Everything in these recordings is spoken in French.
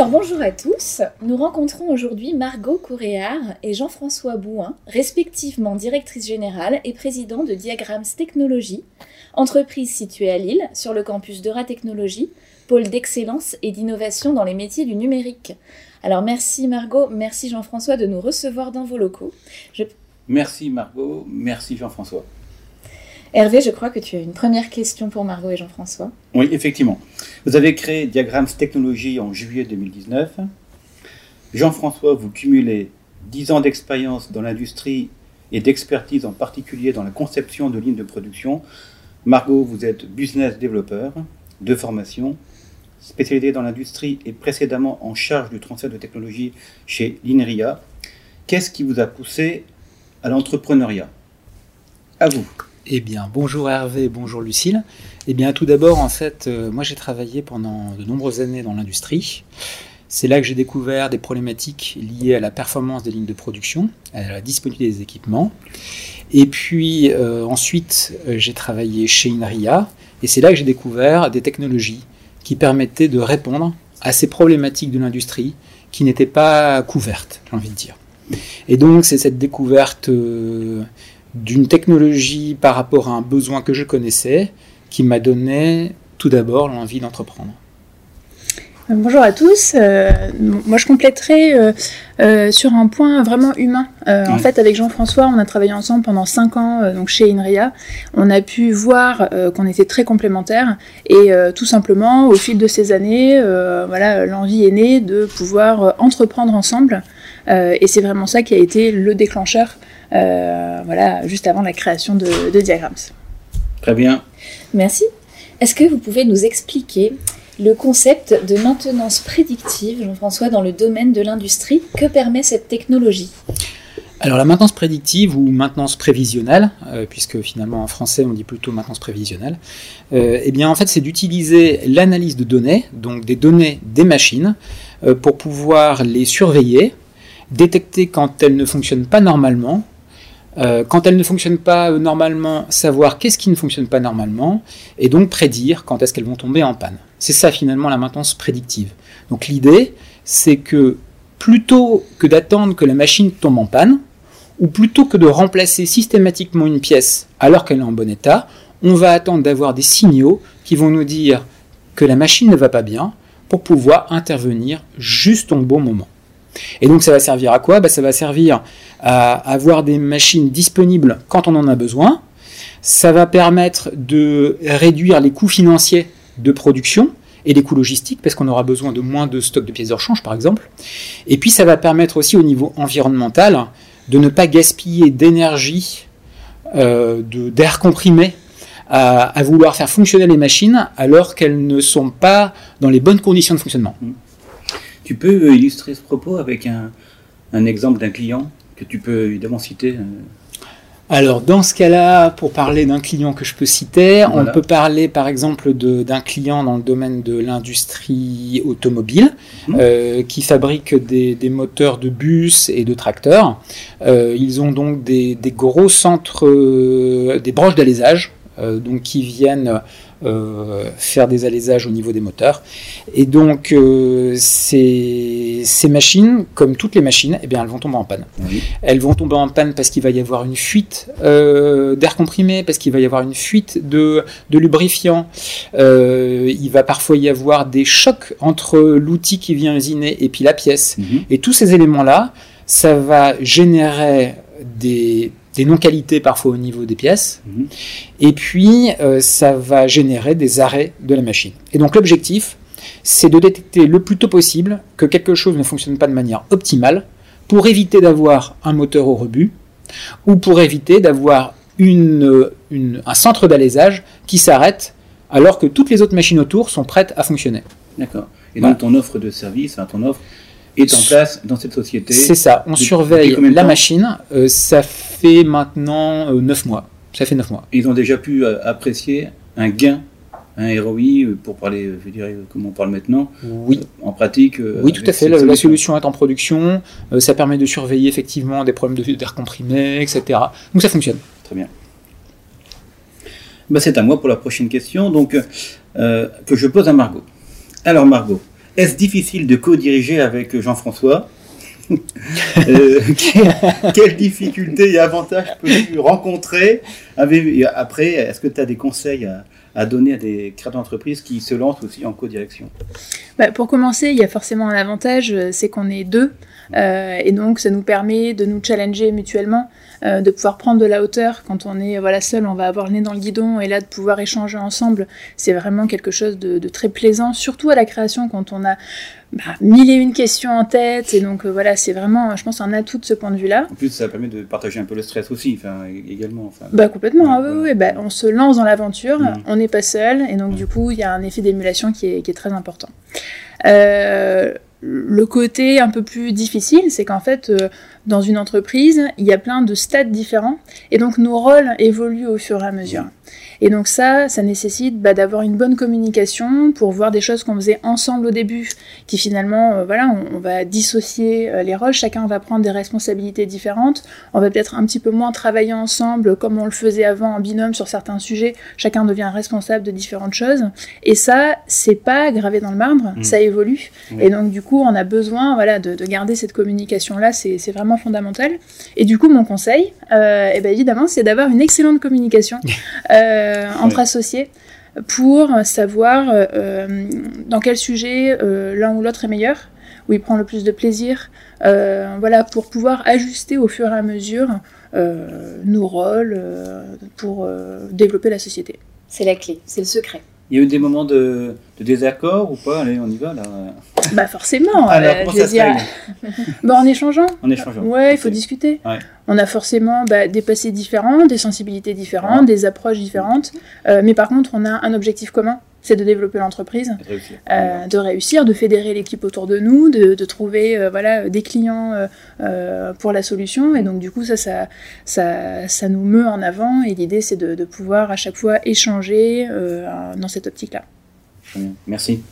Alors bonjour à tous, nous rencontrons aujourd'hui Margot Coréard et Jean-François Bouin, respectivement directrice générale et président de Diagrams Technologies, entreprise située à Lille sur le campus d'Eura Technologies, pôle d'excellence et d'innovation dans les métiers du numérique. Alors merci Margot, merci Jean-François de nous recevoir dans vos locaux. Merci Margot, merci Jean-François. Hervé, je crois que tu as une première question pour Margot et Jean-François. Oui, effectivement. Vous avez créé Diagrams Technologies en juillet 2019. Jean-François, vous cumulez 10 ans d'expérience dans l'industrie et d'expertise en particulier dans la conception de lignes de production. Margot, vous êtes business développeur de formation, spécialisé dans l'industrie et précédemment en charge du transfert de technologie chez l'INRIA. Qu'est-ce qui vous a poussé à l'entrepreneuriat? À vous. Eh bien, bonjour Hervé, bonjour Lucille. Eh bien, tout d'abord, en fait, euh, moi j'ai travaillé pendant de nombreuses années dans l'industrie. C'est là que j'ai découvert des problématiques liées à la performance des lignes de production, à la disponibilité des équipements. Et puis euh, ensuite, euh, j'ai travaillé chez Inria, et c'est là que j'ai découvert des technologies qui permettaient de répondre à ces problématiques de l'industrie qui n'étaient pas couvertes, j'ai envie de dire. Et donc, c'est cette découverte d'une technologie par rapport à un besoin que je connaissais qui m'a donné tout d'abord l'envie d'entreprendre. Euh, bonjour à tous. Euh, moi, je compléterai euh, sur un point vraiment humain. En fait, avec Jean-François, on a travaillé ensemble pendant cinq ans donc chez Inria. On a pu voir qu'on était très complémentaires et tout simplement, au fil de ces années, voilà, l'envie est née de pouvoir entreprendre ensemble. Et c'est vraiment ça qui a été le déclencheur euh, voilà, juste avant la création de, de Diagrams. Très bien. Merci. Est-ce que vous pouvez nous expliquer le concept de maintenance prédictive, Jean-François, dans le domaine de l'industrie? Que permet cette technologie? Alors la maintenance prédictive ou maintenance prévisionnelle, euh, puisque finalement en français on dit plutôt maintenance prévisionnelle, euh, eh bien en fait c'est d'utiliser l'analyse de données, donc des données des machines, pour pouvoir les surveiller, détecter quand elles ne fonctionnent pas normalement euh, quand elles ne fonctionnent pas euh, normalement, savoir qu'est-ce qui ne fonctionne pas normalement, et donc prédire quand est-ce qu'elles vont tomber en panne. C'est ça finalement la maintenance prédictive. Donc l'idée, c'est que plutôt que d'attendre que la machine tombe en panne, ou plutôt que de remplacer systématiquement une pièce alors qu'elle est en bon état, on va attendre d'avoir des signaux qui vont nous dire que la machine ne va pas bien pour pouvoir intervenir juste au bon moment. Et donc ça va servir à quoi? Bah, Ça va servir à avoir des machines disponibles quand on en a besoin. Ça va permettre de réduire les coûts financiers de production et les coûts logistiques parce qu'on aura besoin de moins de stocks de pièces de rechange par exemple. Et puis ça va permettre aussi au niveau environnemental de ne pas gaspiller d'énergie, euh, d'air comprimé à, à, vouloir faire fonctionner les machines alors qu'elles ne sont pas dans les bonnes conditions de fonctionnement. Tu peux illustrer ce propos avec un, un exemple d'un client que tu peux évidemment citer euh alors dans ce cas-là, pour parler d'un client que je peux citer, on peut parler par exemple d'un client dans le domaine de l'industrie automobile mmh. euh, qui fabrique des, des, moteurs de bus et de tracteurs. Euh, ils ont donc des, des gros centres, euh, des broches d'alésage, donc qui viennent euh, faire des alaisages au niveau des moteurs. Et donc, euh, ces, ces, machines, comme toutes les machines, eh bien, elles vont tomber en panne. Elles vont tomber en panne parce qu'il va y avoir une fuite euh, d'air comprimé, parce qu'il va y avoir une fuite de, de lubrifiant. il va parfois y avoir des chocs entre l'outil qui vient usiner et puis la pièce. Mhm. Et tous ces éléments-là, ça va générer des des non-qualités parfois au niveau des pièces, mhm. et puis euh, ça va générer des arrêts de la machine. Et donc l'objectif, c'est de détecter le plus tôt possible que quelque chose ne fonctionne pas de manière optimale pour éviter d'avoir un moteur au rebut ou pour éviter d'avoir une, un centre d'alésage qui s'arrête alors que toutes les autres machines autour sont prêtes à fonctionner. D'accord. Et donc ton offre de service, ton offre, est en place dans cette société. C'est ça, on surveille la machine. ça fait maintenant 9 mois. Ça fait 9 mois. Ils ont déjà pu apprécier un gain un ROI, pour parler, je dirais, comme on parle maintenant, oui. en pratique. Oui, tout à fait. La, solution est en production. ça permet de surveiller effectivement des problèmes d'air comprimé, etc. Donc ça fonctionne. Très bien. Bah, c'est à moi pour la prochaine question, donc euh, que je pose à Margot. Alors Margot, est-ce difficile de co-diriger avec Jean-François euh, Quelles difficultés et avantages peux-tu rencontrer Après, est-ce que tu as des conseils à, donner à des créateurs d'entreprise qui se lancent aussi en co-direction? Bah, Pour commencer, il y a forcément un avantage, c'est qu'on est deux. Euh, et donc, ça nous permet de nous challenger mutuellement, euh, de pouvoir prendre de la hauteur. Quand on est voilà, seul, on va avoir le nez dans le guidon, et là, de pouvoir échanger ensemble, c'est vraiment quelque chose de, très plaisant, surtout à la création, quand on a bah, mille et une questions en tête. Et donc, euh, voilà, c'est vraiment, je pense, un atout de ce point de vue-là. En plus, ça permet de partager un peu le stress aussi, également. Enfin, bah, complètement, ah oui, oui, bah, on se lance dans l'aventure, mm. on n'est pas seul, et donc, du coup, il y a un effet d'émulation qui est, qui est, très important. Euh, le côté un peu plus difficile, c'est qu'en fait, euh, dans une entreprise, il y a plein de stades différents, et donc nos rôles évoluent au fur et à mesure. Et donc ça, ça nécessite bah, d'avoir une bonne communication pour voir des choses qu'on faisait ensemble au début, qui finalement, euh, voilà, on, va dissocier euh, les rôles, chacun va prendre des responsabilités différentes, on va peut-être un petit peu moins travailler ensemble comme on le faisait avant en binôme sur certains sujets, chacun devient responsable de différentes choses, et ça, c'est pas gravé dans le marbre, mmh. ça évolue, et donc du coup, on a besoin voilà, de, garder cette communication-là, c'est vraiment fondamental. Et du coup, mon conseil, euh, eh ben évidemment, c'est d'avoir une excellente communication. Euh, entre associés pour savoir euh, dans quel sujet euh, l'un ou l'autre est meilleur, où il prend le plus de plaisir, voilà, pour pouvoir ajuster au fur et à mesure nos rôles pour développer la société. C'est la clé, c'est le secret. Il y a eu des moments de, désaccord ou pas? Allez, on y va là. Bah forcément. Alors, euh, bah, en échangeant. En échangeant. Ouais, il faut discuter. On a forcément bah, des passés différents, des sensibilités différentes, des approches différentes. Euh, mais par contre, on a un objectif commun c'est de développer l'entreprise, euh, de réussir, de fédérer l'équipe autour de nous, de, trouver euh, voilà, des clients euh, pour la solution. Et donc du coup, ça, ça, ça, ça nous meut en avant. Et l'idée, c'est de, pouvoir à chaque fois échanger dans cette optique-là. Merci.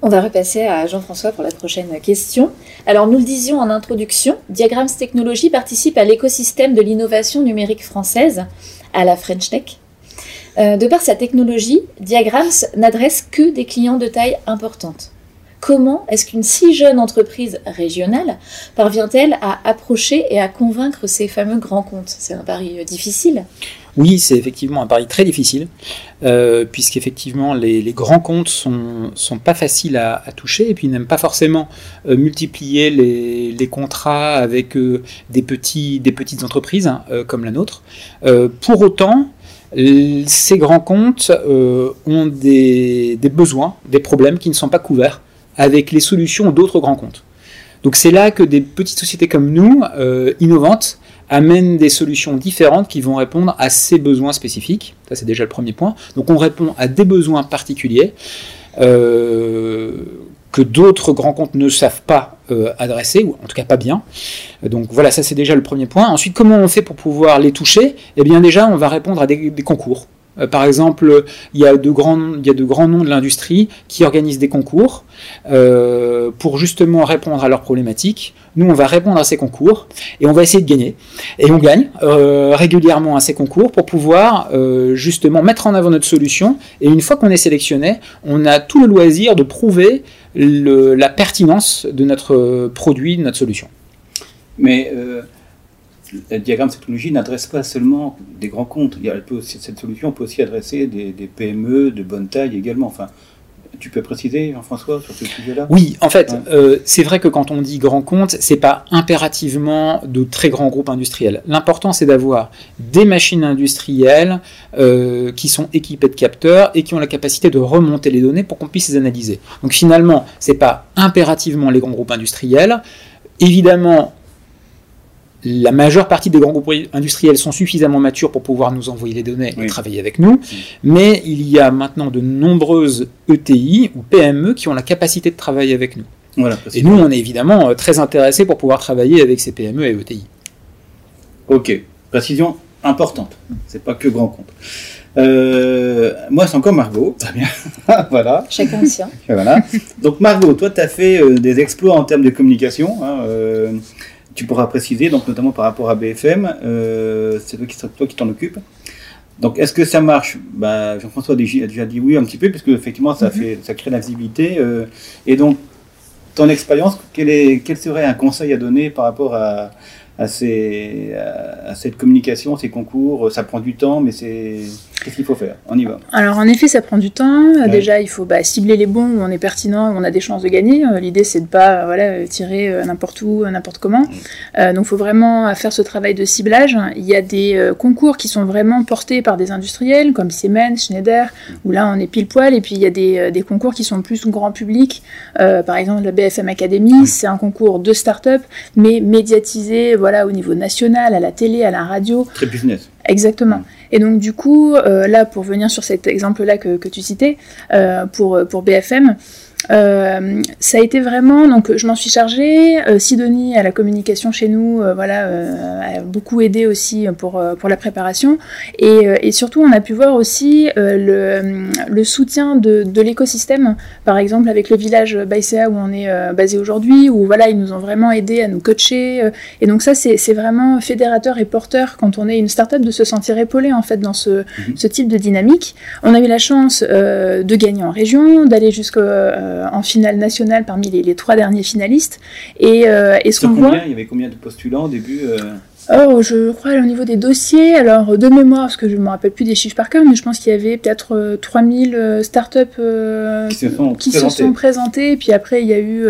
On va repasser à Jean-François pour la prochaine question. Alors, nous le disions en introduction, Diagrams Technologies participe à l'écosystème de l'innovation numérique française, à la French Tech. Euh, de par sa technologie, Diagrams n'adresse que des clients de taille importante. Comment est-ce qu'une si jeune entreprise régionale parvient-elle à approcher et à convaincre ces fameux grands comptes? C'est un pari euh, difficile. Oui, c'est effectivement un pari très difficile, euh, puisqu'effectivement les, grands comptes sont, sont pas faciles à, toucher et puis n'aiment pas forcément multiplier les, contrats avec des, petits, des petites entreprises hein, comme la nôtre. pour autant, ces grands comptes euh, ont des, besoins, des problèmes qui ne sont pas couverts avec les solutions d'autres grands comptes. Donc c'est là que des petites sociétés comme nous, euh, innovantes, amènent des solutions différentes qui vont répondre à ces besoins spécifiques. Ça c'est déjà le premier point. Donc on répond à des besoins particuliers. Euh, que d'autres grands comptes ne savent pas euh, adresser, ou en tout cas pas bien. Donc voilà, ça c'est déjà le premier point. Ensuite, comment on fait pour pouvoir les toucher? Eh bien déjà, on va répondre à des concours. Euh, par exemple, il y, a de grands, y a de grands noms de l'industrie qui organisent des concours euh, pour justement répondre à leurs problématiques. Nous, on va répondre à ces concours et on va essayer de gagner. Et on gagne euh, régulièrement à ces concours pour pouvoir justement mettre en avant notre solution. Et une fois qu'on est sélectionné, on a tout le loisir de prouver la pertinence de notre produit, de notre solution. Mais le diagramme technologie n'adresse pas seulement des grands comptes. Cette solution peut aussi adresser des, PME de bonne taille également. Enfin, tu peux préciser, Jean-François, sur ce sujet-là? Oui, en fait, euh, c'est vrai que quand on dit grand compte, c'est pas impérativement de très grands groupes industriels. L'important, c'est d'avoir des machines industrielles euh, qui sont équipées de capteurs et qui ont la capacité de remonter les données pour qu'on puisse les analyser. Donc finalement, c'est pas impérativement les grands groupes industriels. Évidemment, la majeure partie des grands groupes industriels sont suffisamment matures pour pouvoir nous envoyer les données et travailler avec nous, mais il y a maintenant de nombreuses ETI ou PME qui ont la capacité de travailler avec nous. Voilà, et nous, on est évidemment très intéressés pour pouvoir travailler avec ces PME et ETI. Ok, précision importante. C'est pas que grand compte. Euh, moi, c'est encore Margot. Très bien. voilà. Chacun sien. Voilà. Donc, Margot, toi, tu as fait euh, des exploits en termes de communication. Hein, euh, tu pourras préciser, donc notamment par rapport à BFM. c'est toi qui t'en occupes. Donc, est-ce que ça marche? Bah, Jean-François a déjà dit oui un petit peu, puisque effectivement, ça, mhm. fait, ça crée la visibilité. et donc, ton expérience, quel, quel serait un conseil à donner par rapport à, à, à, cette communication, ces concours? Ça prend du temps, mais c'est qu'est-ce qu'il faut faire? On y va. Alors en effet, ça prend du temps. Déjà, il faut bah, cibler les bons où on est pertinent, où on a des chances de gagner. Euh, l'idée, c'est de pas voilà tirer euh, n'importe où, n'importe comment. donc, il faut vraiment faire ce travail de ciblage. Il y a des concours qui sont vraiment portés par des industriels comme Siemens, Schneider, où là, on est pile poil. Et puis, il y a des, des concours qui sont plus grand public. par exemple, la BFM Academy, c'est un concours de start-up, mais médiatisé. Voilà, au niveau national, à la télé, à la radio. Très business. Exactement. Et donc du coup, euh, là, pour venir sur cet exemple-là que, tu citais, euh, pour, pour BFM, euh, ça a été vraiment, donc je m'en suis chargée. Euh, Sidonie à la communication chez nous, euh, voilà, a beaucoup aidé aussi pour, pour la préparation. Et, et, surtout, on a pu voir aussi le, le, soutien de, de l'écosystème, par exemple avec le village Baïséa où on est basé aujourd'hui, où voilà, ils nous ont vraiment aidé à nous coacher. et donc ça, c'est vraiment fédérateur et porteur quand on est une start-up de se sentir épaulé en fait dans ce, mhm. ce type de dynamique. On a eu la chance de gagner en région, d'aller jusqu'à euh, en finale nationale parmi les, trois derniers finalistes. Et, euh, ce qu'on voit... Il y avait combien de postulants au début euh Oh, je crois au niveau des dossiers, alors de mémoire, parce que je ne me rappelle plus des chiffres par cœur, mais je pense qu'il y avait peut-être 3000 startups qui, se sont, qui se sont présentées, et puis après il y a eu,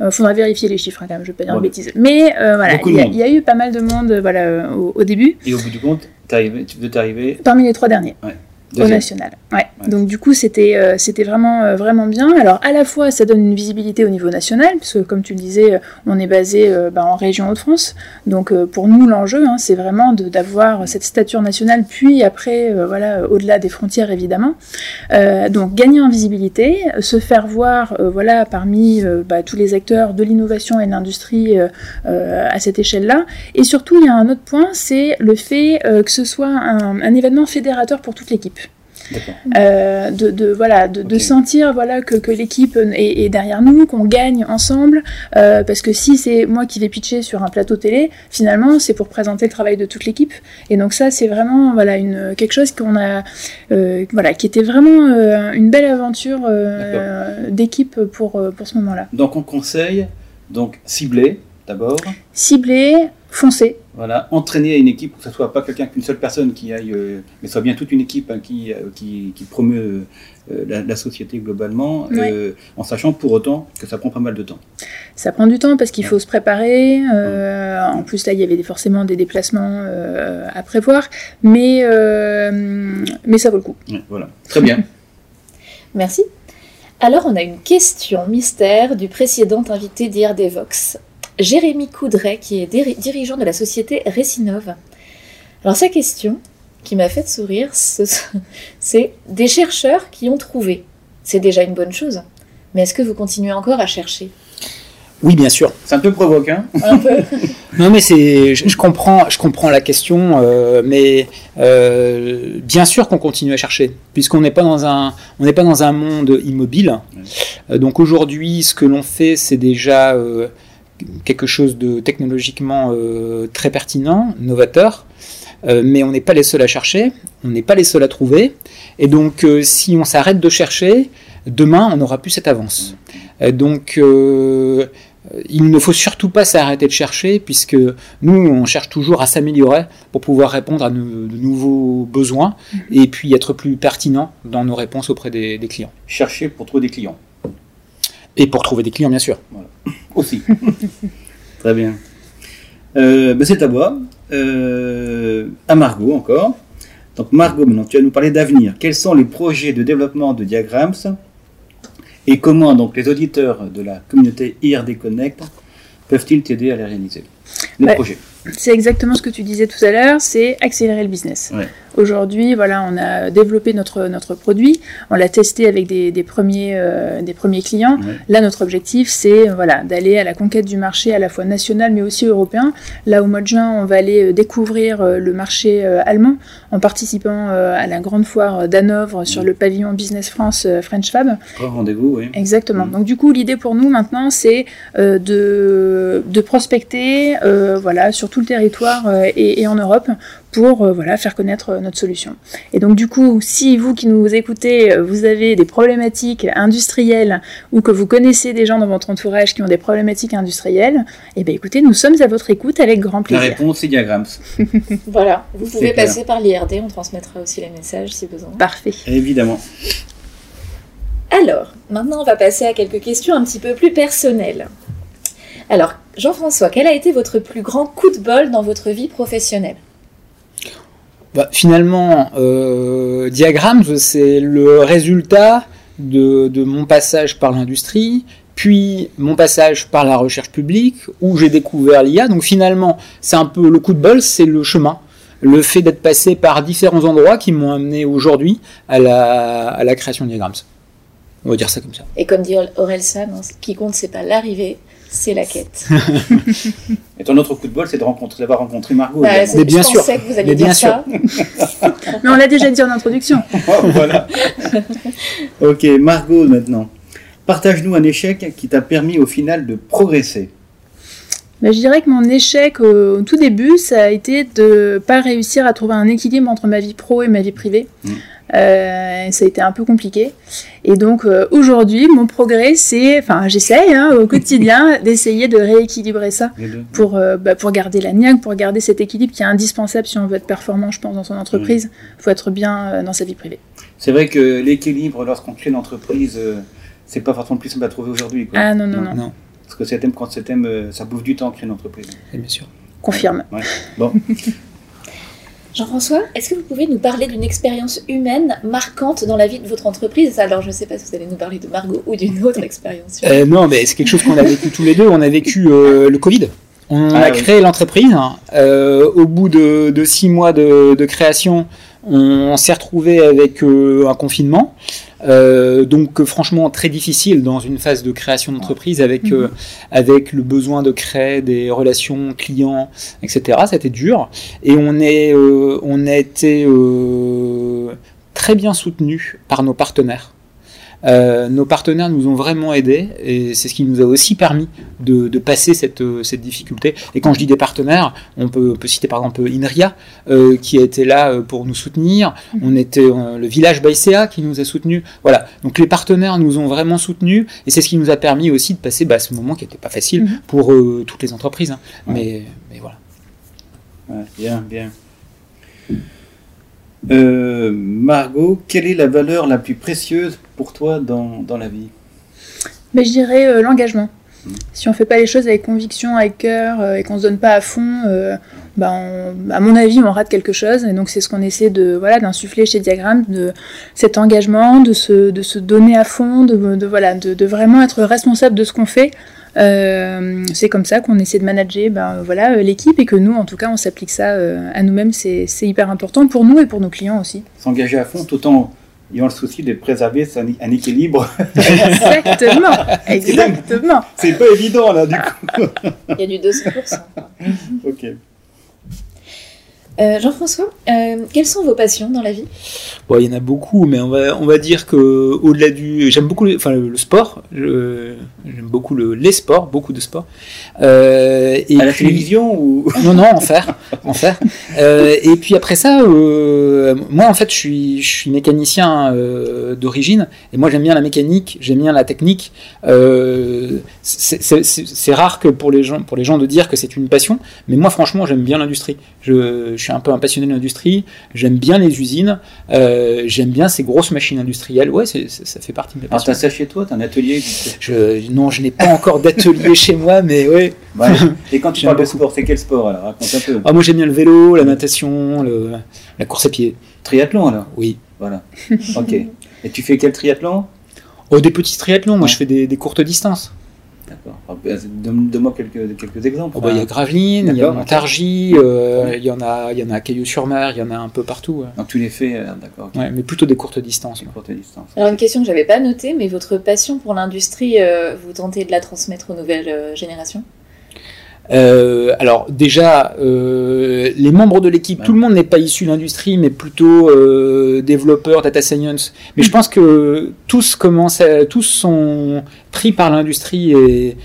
il faudra vérifier les chiffres hein, quand même, je ne vais pas dire de bêtises, mais voilà, il y, a eu pas mal de monde voilà, au, début. Et au bout du compte, tu veux t'arriver Parmi les trois derniers. Ouais au national. Ouais. Donc du coup, c'était euh, c'était vraiment euh, vraiment bien. Alors à la fois, ça donne une visibilité au niveau national, puisque comme tu le disais, euh, on est basé bah, en région Hauts-de-France. Donc pour nous, l'enjeu, hein, c'est vraiment d'avoir cette stature nationale, puis après, voilà, au-delà des frontières évidemment. donc gagner en visibilité, se faire voir, voilà, parmi bah, tous les acteurs de l'innovation et de l'industrie à cette échelle-là. Et surtout, il y a un autre point, c'est le fait que ce soit un, un événement fédérateur pour toute l'équipe. Euh, de, de, voilà, de, sentir voilà, que, que l'équipe est, derrière nous, qu'on gagne ensemble. Euh, parce que si c'est moi qui vais pitcher sur un plateau télé, finalement, c'est pour présenter le travail de toute l'équipe. Et donc ça, c'est vraiment voilà, une, quelque chose qu'on a, euh, voilà, qui était vraiment une belle aventure d'équipe pour, pour ce moment-là. Donc on conseille donc cibler d'abord. Cibler, foncer. Voilà, entraîner une équipe, que ce soit pas quelqu'un qu'une seule personne qui aille, euh, mais soit bien toute une équipe hein, qui, euh, qui, qui, promeut euh, la, société globalement, en sachant pour autant que ça prend pas mal de temps. Ça prend du temps parce qu'il faut se préparer. En plus, là, il y avait forcément des déplacements à prévoir, mais, mais ça vaut le coup. voilà, très bien. Merci. Alors, on a une question mystère du précédent invité d'IRD Vox. Jérémy Coudray, qui est dirigeant de la société Recinov. Alors sa question, qui m'a fait sourire, c'est des chercheurs qui ont trouvé. C'est déjà une bonne chose. Mais est-ce que vous continuez encore à chercher? Oui, bien sûr. C'est un peu provoquant. Un peu. non, mais c'est, je, comprends, je comprends la question, euh, mais euh, bien sûr qu'on continue à chercher, puisqu'on n'est pas dans un, on n'est pas dans un monde immobile. Euh, donc aujourd'hui, ce que l'on fait, c'est déjà quelque chose de technologiquement euh, très pertinent, novateur, euh, mais on n'est pas les seuls à chercher, on n'est pas les seuls à trouver, et donc euh, si on s'arrête de chercher, demain on n'aura plus cette avance. donc il ne faut surtout pas s'arrêter de chercher, puisque nous, on cherche toujours à s'améliorer pour pouvoir répondre à de nouveaux besoins et puis être plus pertinent dans nos réponses auprès des clients. Chercher pour trouver des clients. Et pour trouver des clients, bien sûr. Aussi. Très bien. Euh, ben, c'est à moi. Euh, à Margot encore. Donc Margot, maintenant tu vas nous parler d'avenir. Quels sont les projets de développement de Diagrams et comment donc les auditeurs de la communauté IRD Connect peuvent-ils t'aider à les réaliser Les projets. C'est exactement ce que tu disais tout à l'heure, c'est accélérer le business. Ouais. Aujourd'hui, voilà, on a développé notre, notre produit, on l'a testé avec des, des premiers, euh, des premiers clients. Ouais. Là, notre objectif, c'est voilà, d'aller à la conquête du marché à la fois national mais aussi européen. Là, au mois de juin, on va aller euh, découvrir euh, le marché euh, allemand en participant euh, à la grande foire d'Hanovre sur le pavillon Business France French Fab. Rendez-vous, oui. Exactement. Mm. Donc du coup, l'idée pour nous maintenant, c'est de, de prospecter voilà, sur tout le territoire euh, et, et en Europe pour euh, voilà, faire connaître euh, notre solution. Et donc du coup, si vous qui nous écoutez, vous avez des problématiques industrielles ou que vous connaissez des gens dans votre entourage qui ont des problématiques industrielles, eh bien écoutez, nous sommes à votre écoute avec grand La plaisir. réponse, c'est Diagrams. Voilà, vous pouvez clair. passer par l'IRD, on transmettra aussi les messages si besoin. Parfait. Évidemment. Alors, maintenant on va passer à quelques questions un petit peu plus personnelles. Alors, Jean-François, quel a été votre plus grand coup de bol dans votre vie professionnelle Bah, finalement, euh, Diagrams, c'est le résultat de, de mon passage par l'industrie, puis mon passage par la recherche publique, où j'ai découvert l'IA. Donc finalement, c'est un peu le coup de bol, c'est le chemin. Le fait d'être passé par différents endroits qui m'ont amené aujourd'hui à la, à la création de Diagrams. On va dire ça comme ça. Et comme dit Aurel San, hein, ce qui compte, c'est pas l'arrivée, c'est la quête. Et ton autre coup de bol, c'est de rencontrer, d'avoir rencontré Margot. Bah, Mais bien je sûr. pensais que vous alliez Mais dire bien ça. Mais on l'a déjà dit en introduction. Oh, voilà. ok, Margot maintenant. Partage-nous un échec qui t'a permis au final de progresser. Ben, je dirais que mon échec au, au tout début, ça a été de pas réussir à trouver un équilibre entre ma vie pro et ma vie privée. Mm. Euh, ça a été un peu compliqué. Et donc euh, aujourd'hui, mon progrès, c'est, enfin, j'essaye hein, au quotidien d'essayer de rééquilibrer ça pour, euh, bah, pour garder la niaque, pour garder cet équilibre qui est indispensable si on veut être performant, je pense, dans son entreprise. Il faut être bien euh, dans sa vie privée. C'est vrai que l'équilibre lorsqu'on crée une entreprise, euh, c'est pas forcément le plus simple à trouver aujourd'hui. quoi. Ah non, non, non, Non, Parce que cet thème, quand cet thème, ça bouffe du temps créer une entreprise. c'est bien sûr. confirme. Bon, Jean-François, est-ce que vous pouvez nous parler d'une expérience humaine marquante dans la vie de votre entreprise? Alors, je ne sais pas si vous allez nous parler de Margot ou d'une autre expérience. humaine. Euh, non, mais c'est quelque chose qu'on a vécu tous les deux. On a vécu euh, le Covid. On Ah a oui. créé l'entreprise. Euh, au bout de, de six mois de, de création, on s'est retrouvé avec euh, un confinement. Euh, donc euh, franchement très difficile dans une phase de création d'entreprise avec euh, avec le besoin de créer des relations clients etc c'était dur et on est euh, on a été euh, très bien soutenu par nos partenaires euh, nos partenaires nous ont vraiment aidés et c'est ce qui nous a aussi permis de, de passer cette, euh, cette difficulté. Et quand je dis des partenaires, on peut, on peut citer par exemple INRIA euh, qui a été là pour nous soutenir. On était euh, le village Baïséa qui nous a soutenus. Voilà. Donc les partenaires nous ont vraiment soutenus et c'est ce qui nous a permis aussi de passer bah, ce moment qui n'était pas facile Mhm. pour euh, toutes les entreprises. hein. Mais, mais voilà. ouais, bien, bien. Euh, Margot, quelle est la valeur la plus précieuse pour toi dans, dans la vie? Mais je dirais euh, l'engagement. Mm. Si on fait pas les choses avec conviction, avec cœur, euh, et qu'on se donne pas à fond, bah, on- à mon avis, on rate quelque chose. Et donc c'est ce qu'on essaie de voilà d'insuffler chez Diagram, de cet engagement, de se, de se donner à fond, de, de voilà, de, de vraiment être responsable de ce qu'on fait. Euh, c'est comme ça qu'on essaie de manager ben, voilà, euh, l'équipe et que nous, en tout cas, on s'applique ça euh, à nous-mêmes. C'est c'est hyper important pour nous et pour nos clients aussi. S'engager à fond, tout en ayant le souci de préserver un, un équilibre. Exactement, exactement. C'est pas évident là, du coup. Il y a du 200%. Ok. Euh, Jean-François, euh, quelles sont vos passions dans la vie? Bon, il y en a beaucoup, mais on va, on va dire que au-delà du, j'aime beaucoup, le, enfin le, le sport. J'aime beaucoup le, les sports, beaucoup de sports. Euh, et À la puis- télévision ou Non, non, en faire, en faire. Euh, et puis après ça, euh, moi en fait, je suis, je suis mécanicien euh, d'origine, et moi j'aime bien la mécanique, j'aime bien la technique. Euh, c'est- rare que pour les gens, pour les gens de dire que c'est une passion, mais moi franchement, j'aime bien l'industrie. Je, je suis un peu un passionné de l'industrie. J'aime bien les usines. euh, j'aime bien ces grosses machines industrielles. Ouais, c'est- c'est- ça fait partie de mes Alors passions. t'as ça chez toi, t'as un atelier. Je, non, je n'ai pas encore d'atelier chez moi, mais ouais. Ouais. Et quand tu parles de sport, c'est quel sport alors? Raconte un peu. Ah, moi j'aime bien le vélo, la natation, le- la course à pied. Triathlon alors? Oui. Voilà. Ok. Et tu fais quel triathlon? Oh, des petits triathlons, moi Ouais. je fais des, des courtes distances. D'accord. Donne-moi quelques, quelques exemples. Oh, bah, il y a Gravelines, il y a Montargis, euh, il y en a, il y en a à Caillou-sur-Mer, il y en a un peu partout. Donc tu les fais, euh, d'accord. Ouais, mais plutôt des courtes distances. courtes distances. Alors une question que j'avais pas notée, mais votre passion pour l'industrie, euh, vous tentez de la transmettre aux nouvelles générations? Euh, alors déjà, euh, les membres de l'équipe, tout le monde n'est pas issu de l'industrie, mais plutôt euh, développeurs, data science. Mais je pense que tous commencent, tous sont pris par l'industrie et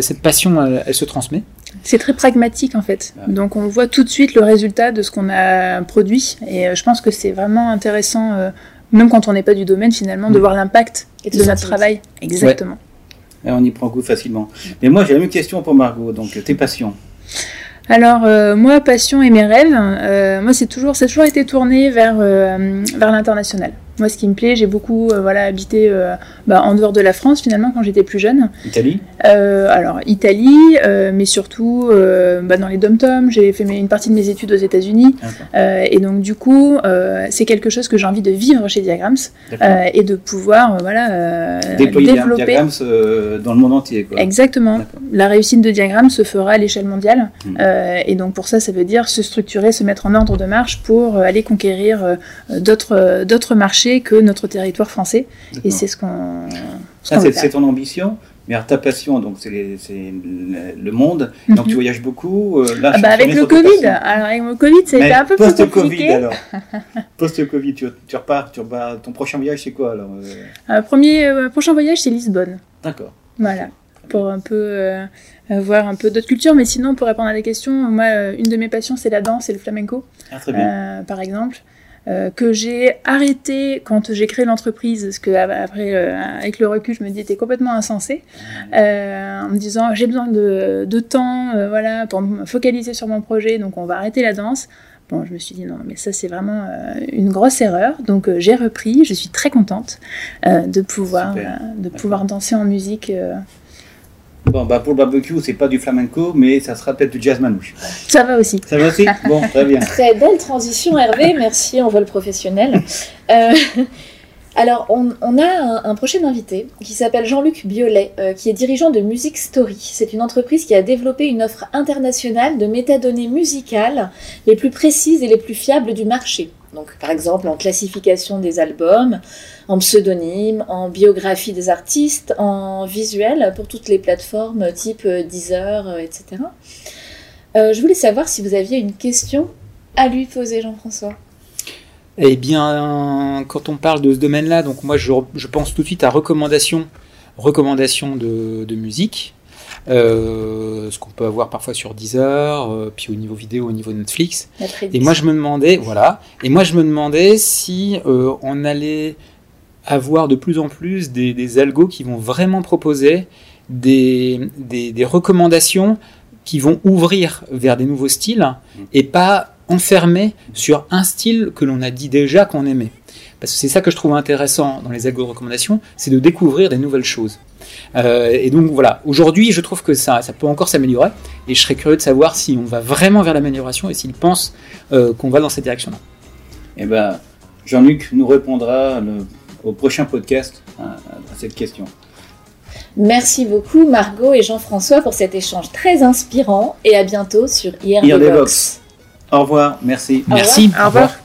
cette passion, elle, se transmet. C'est très pragmatique en fait. Donc on voit tout de suite le résultat de ce qu'on a produit. Et je pense que c'est vraiment intéressant, même quand on n'est pas du domaine finalement, de mm. voir l'impact de notre travail. Exactement on y prend goût facilement. Mais moi, j'ai la même question pour Margot. Donc, tes passions alors euh, moi, passion et mes rêves, euh, moi c'est toujours, ça a toujours été tourné vers, euh, vers l'international. Moi, ce qui me plaît, j'ai beaucoup euh, voilà, habité euh, bah, en dehors de la France finalement quand j'étais plus jeune. Italie? Euh, Alors, Italie, mais surtout bah, dans les dom-toms. J'ai fait une partie de mes études aux États-Unis. et donc, du coup, c'est quelque chose que j'ai envie de vivre chez Diagrams et de pouvoir voilà, Déployer développer. Diagrams dans le monde entier. Quoi. Exactement. La réussite de Diagrams se fera à l'échelle mondiale. Hmm. et donc, pour ça, ça veut dire se structurer, se mettre en ordre de marche pour aller conquérir d'autres marchés que notre territoire français. Et c'est ce qu'on. c'est ton ambition mais ta passion, donc c'est le monde. Donc tu mhm. voyages beaucoup. Euh, là, ah bah avec le Covid. Alors avec le Covid, c'était un peu plus compliqué. Post-Covid alors. Post-Covid, tu, tu, repars, tu repars. Ton prochain voyage, c'est quoi alors euh? Euh, Premier prochain voyage, c'est Lisbonne. D'accord. Voilà. Pour un peu voir un peu d'autres cultures, mais sinon pour répondre à la question, moi une de mes passions c'est la danse et le flamenco. Ah, très bien. par exemple. Euh, que j'ai arrêté quand j'ai créé l'entreprise, parce que après, euh, avec le recul, je me dis c'était complètement insensé, euh, en me disant j'ai besoin de, de temps, voilà, pour me focaliser sur mon projet, donc on va arrêter la danse. Bon, je me suis dit non, mais ça c'est vraiment une grosse erreur. Donc j'ai repris. Je suis très contente de pouvoir de pouvoir danser en musique Bon, bah pour le barbecue, c'est pas du flamenco, mais ça sera peut-être du jazz manouche. Ça va aussi. Ça va aussi Bon, très bien. Très belle transition, Hervé. Merci en vol professionnel. Euh, alors, on, a un, prochain invité qui s'appelle Jean-Luc Biolay, euh, qui est dirigeant de Music Story. C'est une entreprise qui a développé une offre internationale de métadonnées musicales les plus précises et les plus fiables du marché. Donc, par exemple, en classification des albums, en pseudonyme, en biographie des artistes, en visuel pour toutes les plateformes type Deezer, etc. Euh, je voulais savoir si vous aviez une question à lui poser, Jean-François. Eh bien, quand on parle de ce domaine-là, donc moi je, pense tout de suite à recommandations, recommandations de, musique, euh, ce qu'on peut avoir parfois sur Deezer, euh, puis au niveau vidéo, au niveau Netflix. Et moi je me demandais, voilà, et moi je me demandais si on allait avoir de plus en plus des, des algos qui vont vraiment proposer des, des, recommandations qui vont ouvrir vers des nouveaux styles et pas enfermer sur un style que l'on a dit déjà qu'on aimait. Parce que c'est ça que je trouve intéressant dans les algos de recommandation, c'est de découvrir des nouvelles choses. Euh, et donc voilà, aujourd'hui je trouve que ça, ça peut encore s'améliorer et je serais curieux de savoir si on va vraiment vers l'amélioration et s'ils pensent euh, qu'on va dans cette direction-là. Eh ben, Jean-Luc nous répondra le au prochain podcast à, cette question. Merci beaucoup Margot et Jean-François pour cet échange très inspirant et à bientôt sur IRD Au revoir, merci. Merci. Au revoir.